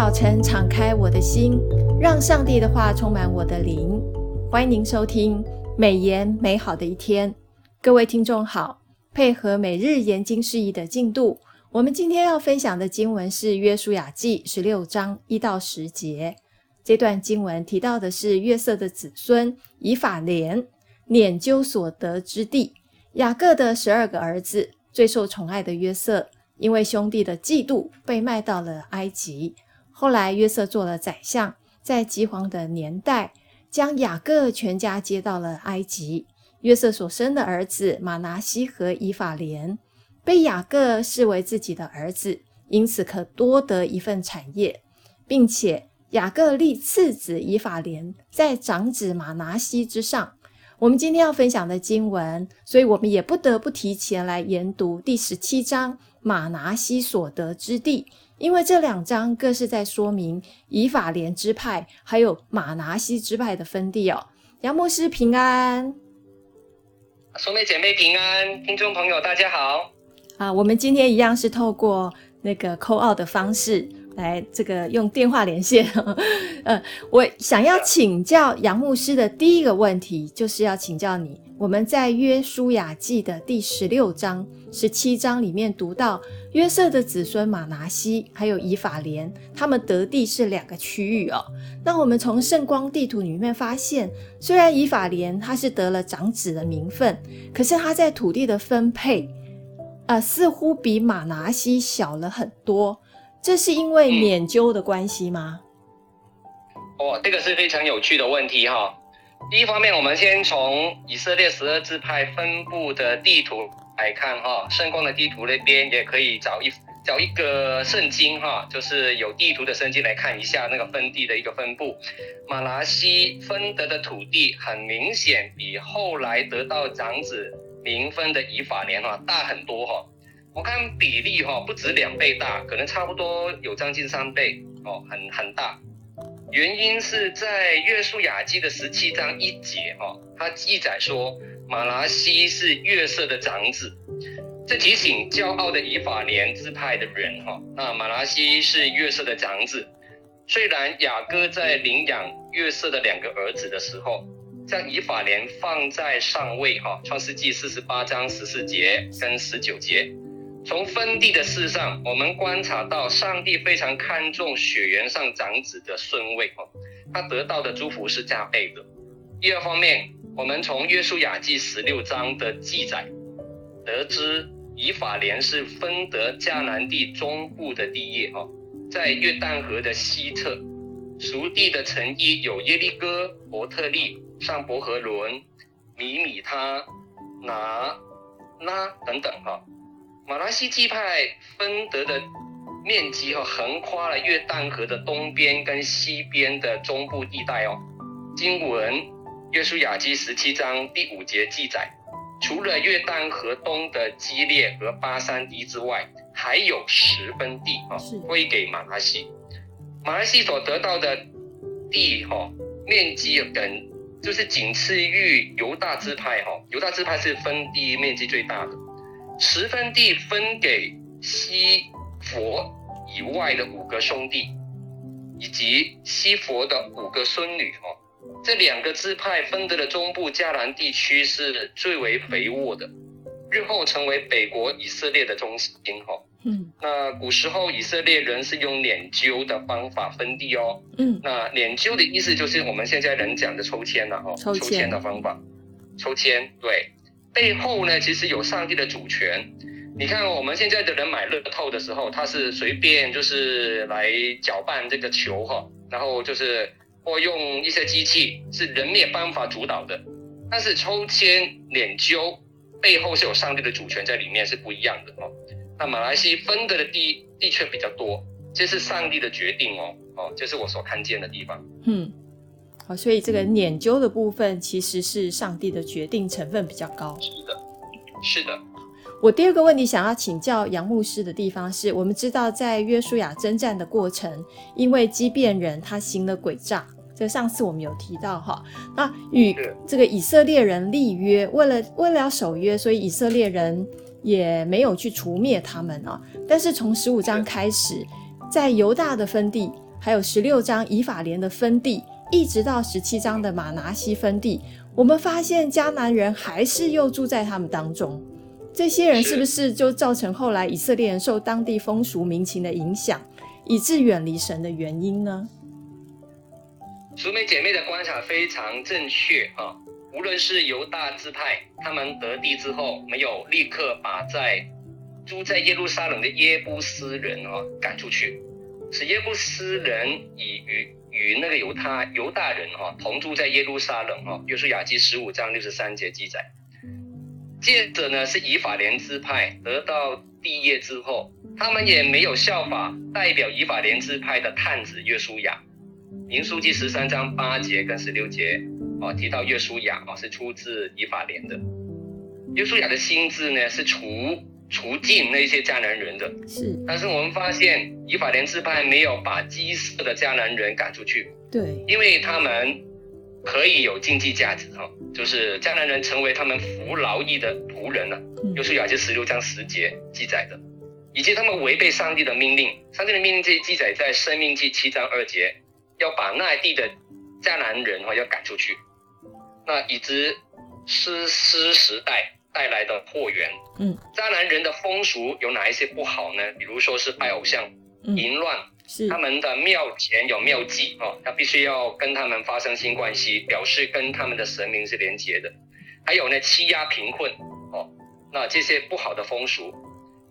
早晨，敞开我的心，让上帝的话充满我的灵。欢迎您收听美言美好的一天。各位听众好，配合每日研经释义的进度，我们今天要分享的经文是《约书亚记》十六章一到十节。这段经文提到的是约瑟的子孙以法莲拈阄所得之地。雅各的十二个儿子最受宠爱的约瑟，因为兄弟的嫉妒，被卖到了埃及。后来约瑟做了宰相，在饥荒的年代，将雅各全家接到了埃及。约瑟所生的儿子马拿西和以法莲，被雅各视为自己的儿子，因此可多得一份产业，并且雅各立次子以法莲在长子马拿西之上。我们今天要分享的经文，所以我们也不得不提前来研读第十七章马拿西所得之地。因为这两章各是在说明以法莲支派还有马拿西支派的分地哦。杨牧师平安，兄妹姐妹平安，听众朋友大家好。啊，我们今天一样是透过那个 call out 的方式来这个用电话连线。呃，我想要请教杨牧师的第一个问题，就是要请教你，我们在约书亚记的第十六章、十七章里面读到。约瑟的子孙马拿西还有以法莲，他们得地是两个区域哦。那我们从圣光地图里面发现，虽然以法莲他是得了长子的名分，可是他在土地的分配，呃，似乎比马拿西小了很多。这是因为免究的关系吗？哦，这个是非常有趣的问题哈、哦。第一方面，我们先从以色列十二支派分布的地图。来看哈，圣光的地图那边也可以找一找一个圣经哈，就是有地图的圣经来看一下那个分地的一个分布。马拉西分得的土地很明显比后来得到长子名分的以法莲哈大很多哈。我看比例哈不止两倍大，可能差不多有将近三倍哦，很很大。原因是在约书亚记的十七章一节哈，它记载说。马拉西是约瑟的长子，这提醒骄傲的以法莲支派的人哈。那马拉西是约瑟的长子，虽然雅各在领养约瑟的两个儿子的时候，将以法莲放在上位哈。创世纪四十八章十四节跟十九节，从分地的事上，我们观察到上帝非常看重血缘上长子的顺位哦，他得到的祝福是加倍的。第二方面。我们从约书亚记十六章的记载得知，以法莲是分得迦南地中部的地业哦，在约旦河的西侧，属地的城邑有耶利哥、伯特利、上伯和伦、米米他、拿拉等等哈。玛拿西基派分得的面积哈，横跨了约旦河的东边跟西边的中部地带哦。经文。约书亚记十七章第五节记载，除了约旦河东的基列和巴山地之外，还有十分地啊，归给马拉西。马拉西所得到的地哈，面积等就是仅次于犹大支派哈，犹大支派是分地面积最大的，十分地分给西佛以外的五个兄弟，以及西佛的五个孙女哦。这两个支派分得的中部迦南地区是最为肥沃的，日后成为北国以色列的中心。哈，嗯，那古时候以色列人是用捻阄的方法分地哦。嗯，那捻阄的意思就是我们现在人讲的抽签了哦，抽签的方法，抽签。对，背后呢其实有上帝的主权。你看我们现在的人买乐透的时候，他是随便就是来搅拌这个球哈，然后就是。或用一些机器是人没有办法主导的，但是抽签拈阄背后是有上帝的主权在里面，是不一样的哦。那马来西分得的地的确比较多，这是上帝的决定哦哦，这是我所看见的地方。嗯，好，所以这个研究的部分其实是上帝的决定成分比较高。是的，是的。我第二个问题想要请教杨牧师的地方是，我们知道在约书亚征战的过程，因为基遍人他行了诡诈，这上次我们有提到哈，那与这个以色列人立约，为了为了要守约，所以以色列人也没有去除灭他们啊。但是从十五章开始，在犹大的分地，还有十六章以法莲的分地，一直到十七章的马拿西分地，我们发现迦南人还是又住在他们当中。这些人是不是就造成后来以色列人受当地风俗民情的影响，以致远离神的原因呢？淑美姐妹的观察非常正确啊！无论是犹大支派，他们得地之后，没有立刻把在住在耶路撒冷的耶布斯人啊赶出去，使耶布斯人以与与那个犹他犹大人哈同住在耶路撒冷哈。约书亚记十五章六十三节记载。接着呢，是以法莲支派得到地业之后，他们也没有效法代表以法莲支派的探子约书亚。民数记十三章八节跟十六节哦，提到约书亚哦是出自以法莲的。约书亚的心志呢是除除尽那些迦南人的，是。但是我们发现以法莲支派没有把基色的迦南人赶出去，对，因为他们。可以有经济价值哈，就是迦南人成为他们服劳役的仆人了。约书亚记十六章十节记载的，以及他们违背上帝的命令，上帝的命令这些记载在生命记七章二节，要把那地的迦南人哈要赶出去。那以及士师时代带来的祸源，嗯，渣男人的风俗有哪一些不好呢？比如说是拜偶像、淫乱。是他们的庙前有庙祭哦，他必须要跟他们发生性关系，表示跟他们的神明是连结的。还有呢，欺压贫困哦，那这些不好的风俗，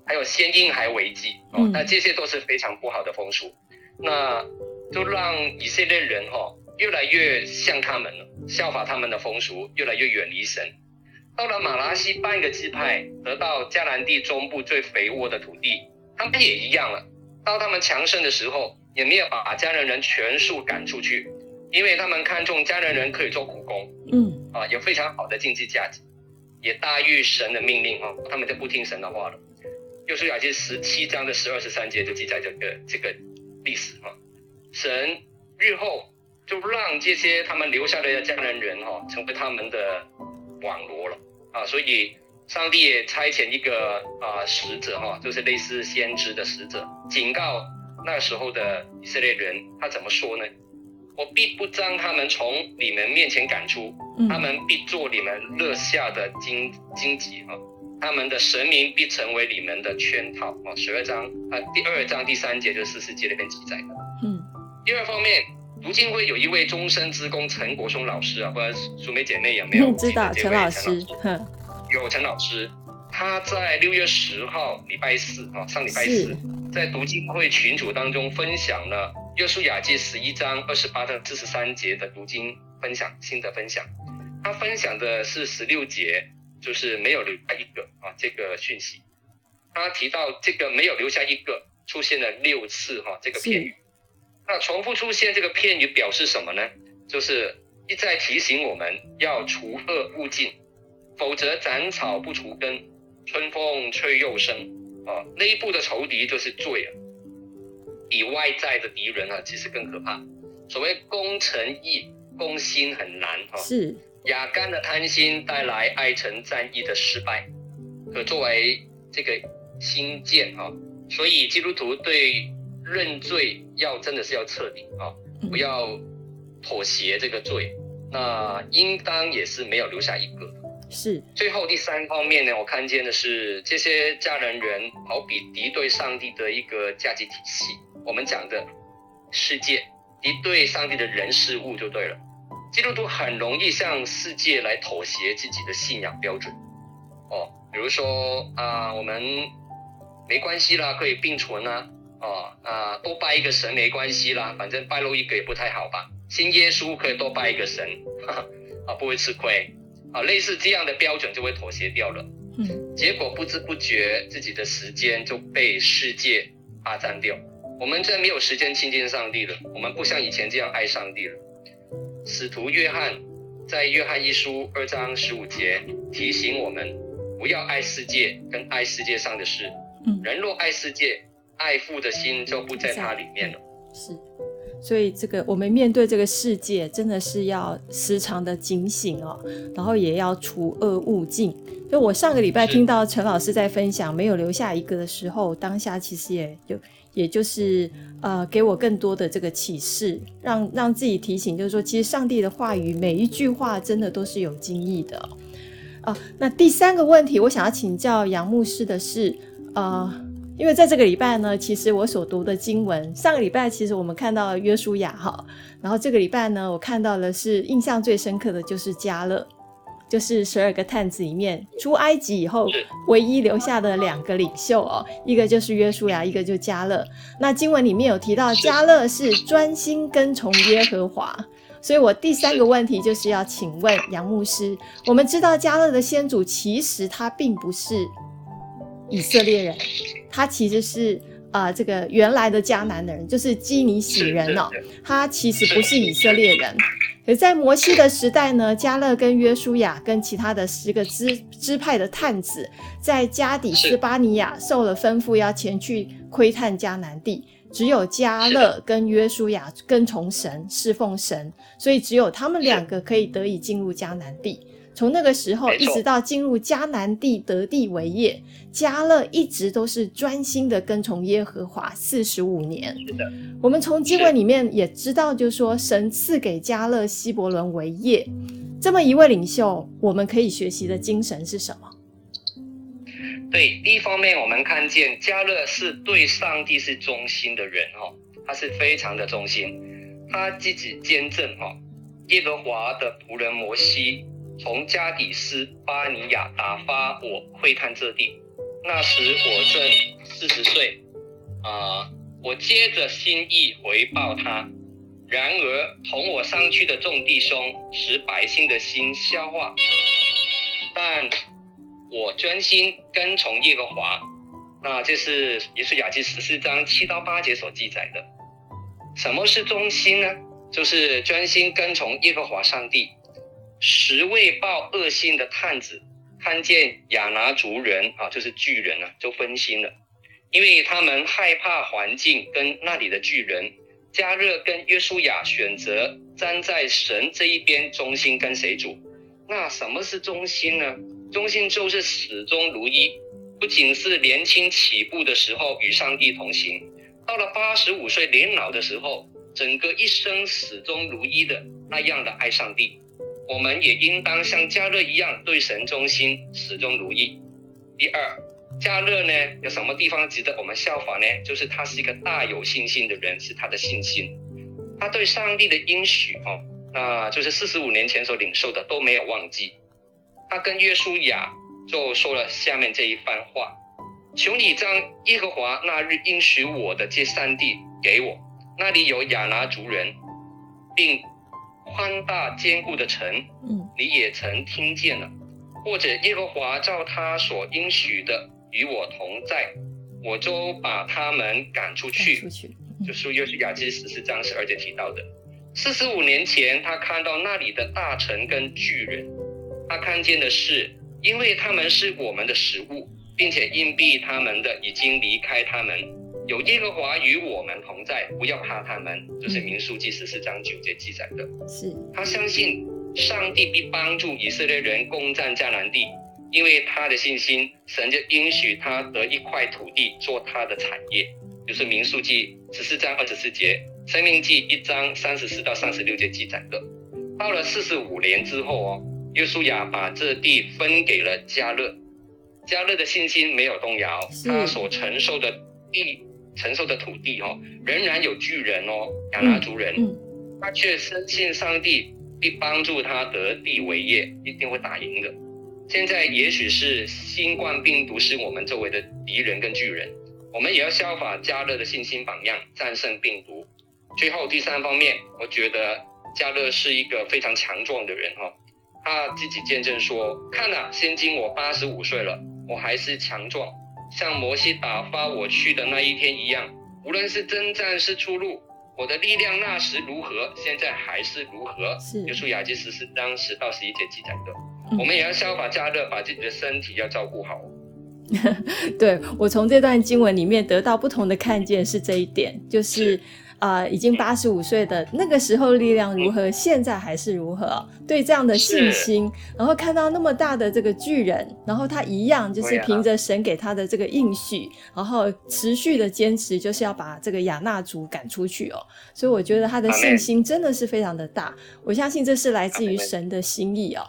还有先婴孩为祭哦，那这些都是非常不好的风俗。那就让以色列人哈越来越像他们了，效法他们的风俗，越来越远离神。到了马拉西半个支派得到迦南地中部最肥沃的土地，他们也一样了。到他们强盛的时候，也没有把迦南人全数赶出去，因为他们看重迦南人可以做苦工，嗯，啊，有非常好的经济价值，也大于神的命令哦，他们就不听神的话了。约书亚记十七章的十二十三节就记载这个这个历史哈，神日后就让这些他们留下来的迦南人哈，成为他们的网罗了啊，所以。上帝也差遣一个啊、呃、使者哈，就是类似先知的使者，警告那时候的以色列人，他怎么说呢？我必不将他们从你们面前赶出，他们必做你们乐下的荆荆棘啊，他们的神明必成为你们的圈套啊。十二章啊，第二章第三节就是四世纪那边记载的。嗯。第二方面，读经会有一位终身职工陈国松老师啊，不知道淑梅姐妹有没有 知道陈老师？哼。有陈老师，他在六月十号礼拜四啊，上礼拜四，在读经会群组当中分享了约书亚记十一章二十八到四十三节的读经分享，新的分享。他分享的是十六节，就是没有留下一个啊这个讯息。他提到这个没有留下一个出现了六次哈这个片语，那重复出现这个片语表示什么呢？就是一再提醒我们要除恶务尽。否则斩草不除根，春风吹又生啊！内部的仇敌就是罪啊，比外在的敌人啊，其实更可怕。所谓攻城易，攻心很难啊。是雅干的贪心带来爱城战役的失败，可作为这个新建啊。所以基督徒对认罪要真的是要彻底啊，不要妥协这个罪，那应当也是没有留下一个。是，最后第三方面呢，我看见的是这些家人人好比敌对上帝的一个价值体系。我们讲的世界敌对上帝的人事物就对了。基督徒很容易向世界来妥协自己的信仰标准。哦，比如说啊、呃，我们没关系啦，可以并存啊。哦啊，多拜一个神没关系啦，反正拜漏一个也不太好吧。信耶稣可以多拜一个神，哈哈啊，不会吃亏。啊，类似这样的标准就会妥协掉了，嗯，结果不知不觉自己的时间就被世界霸占掉，我们真没有时间亲近上帝了，我们不像以前这样爱上帝了。使徒约翰在约翰一书二章十五节提醒我们，不要爱世界跟爱世界上的事，嗯，人若爱世界，爱父的心就不在它里面了。是，所以这个我们面对这个世界，真的是要时常的警醒哦，然后也要除恶务尽。就我上个礼拜听到陈老师在分享没有留下一个的时候，当下其实也就也就是呃给我更多的这个启示，让让自己提醒，就是说其实上帝的话语每一句话真的都是有经义的啊、呃。那第三个问题，我想要请教杨牧师的是，呃。因为在这个礼拜呢，其实我所读的经文，上个礼拜其实我们看到了约书亚哈，然后这个礼拜呢，我看到的是印象最深刻的就是加勒，就是十二个探子里面出埃及以后唯一留下的两个领袖哦，一个就是约书亚，一个就是迦勒。那经文里面有提到加勒是专心跟从耶和华，所以我第三个问题就是要请问杨牧师，我们知道加勒的先祖其实他并不是以色列人。他其实是啊、呃，这个原来的迦南的人，就是基尼喜人哦。他其实不是以色列人。而在摩西的时代呢，迦勒跟约书亚跟其他的十个支支派的探子，在加底斯巴尼亚受了吩咐，要前去窥探迦南地。只有迦勒跟约书亚跟从神，侍奉神，所以只有他们两个可以得以进入迦南地。从那个时候一直到进入迦南地得地为业，迦勒一直都是专心的跟从耶和华四十五年。是的，我们从经文里面也知道，就是说神赐给迦勒希伯伦为业，这么一位领袖，我们可以学习的精神是什么？对，第一方面我们看见迦勒是对上帝是忠心的人哦，他是非常的忠心，他自己见证哈耶和华的仆人摩西。从加底斯巴尼亚打发我窥探这地，那时我正四十岁，啊、我接着心意回报他。然而同我上去的众弟兄使百姓的心消化，但我专心跟从耶和华。那这是耶稣雅记十四章七到八节所记载的。什么是忠心呢？就是专心跟从耶和华上帝。十位报恶信的探子看见亚拿族人啊，就是巨人啊，就分心了，因为他们害怕环境跟那里的巨人。加勒跟约书亚选择站在神这一边，忠心跟谁主。那什么是忠心呢？忠心就是始终如一，不仅是年轻起步的时候与上帝同行，到了八十五岁年老的时候，整个一生始终如一的那样的爱上帝。我们也应当像迦勒一样对神忠心，始终如一。第二，迦勒呢，有什么地方值得我们效法呢？就是他是一个大有信心的人，是他的信心，他对上帝的应许哦，那就是四十五年前所领受的都没有忘记。他跟约书亚就说了下面这一番话：求你将耶和华那日应许我的这山地给我，那里有亚拿族人，并。宽大坚固的城，嗯，你也曾听见了，或者耶和华照他所应许的与我同在，我就把他们赶出去。出去，就是约书亚记十四章十二节提到的。四十五年前，他看到那里的大臣跟巨人，他看见的是，因为他们是我们的食物，并且硬币他们的已经离开他们。有耶和华与我们同在，不要怕他们。这、就是民数记十四章九节记载的。是他相信上帝必帮助以色列人攻占迦南地，因为他的信心，神就应许他得一块土地做他的产业。就是民数记十四章二十四节，生命记一章三十四到三十六节记载的。到了四十五年之后哦，约书亚把这地分给了迦勒，迦勒的信心没有动摇，他所承受的地。承受的土地哦，仍然有巨人哦，亚拿族人，嗯嗯、他却深信上帝必帮助他得地为业，一定会打赢的。现在也许是新冠病毒是我们周围的敌人跟巨人，我们也要效法加勒的信心榜样，战胜病毒。最后第三方面，我觉得加勒是一个非常强壮的人哈，他自己见证说：看呐，现今我八十五岁了，我还是强壮。像摩西打发我去的那一天一样，无论是征战是出路，我的力量那时如何，现在还是如何。是，约书亚记十四章十到十一节记载的。嗯、我们也要消法加热，把自己的身体要照顾好。对，我从这段经文里面得到不同的看见是这一点，就是，呃，已经八十五岁的那个时候力量如何，现在还是如何？对这样的信心，然后看到那么大的这个巨人，然后他一样就是凭着神给他的这个应许，然后持续的坚持，就是要把这个亚衲族赶出去哦。所以我觉得他的信心真的是非常的大，我相信这是来自于神的心意哦。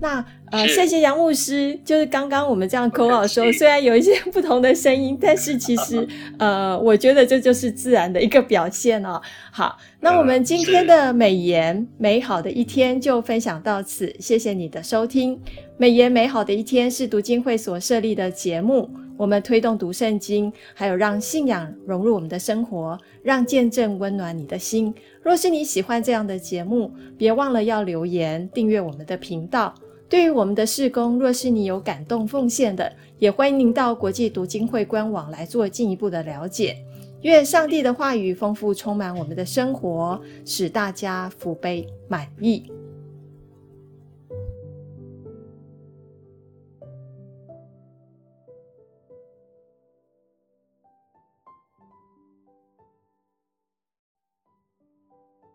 那呃，谢谢杨牧师，就是刚刚我们这样口语的时候，虽然有一些不同的声音，但是其实 呃，我觉得这就是自然的一个表现哦。好，那我们今天的美言美好的一天就分享到此，谢谢你的收听。美言美好的一天是读经会所设立的节目，我们推动读圣经，还有让信仰融入我们的生活，让见证温暖你的心。若是你喜欢这样的节目，别忘了要留言订阅我们的频道。对于我们的事工，若是你有感动奉献的，也欢迎您到国际读经会官网来做进一步的了解。愿上帝的话语丰富充满我们的生活，使大家福杯满溢。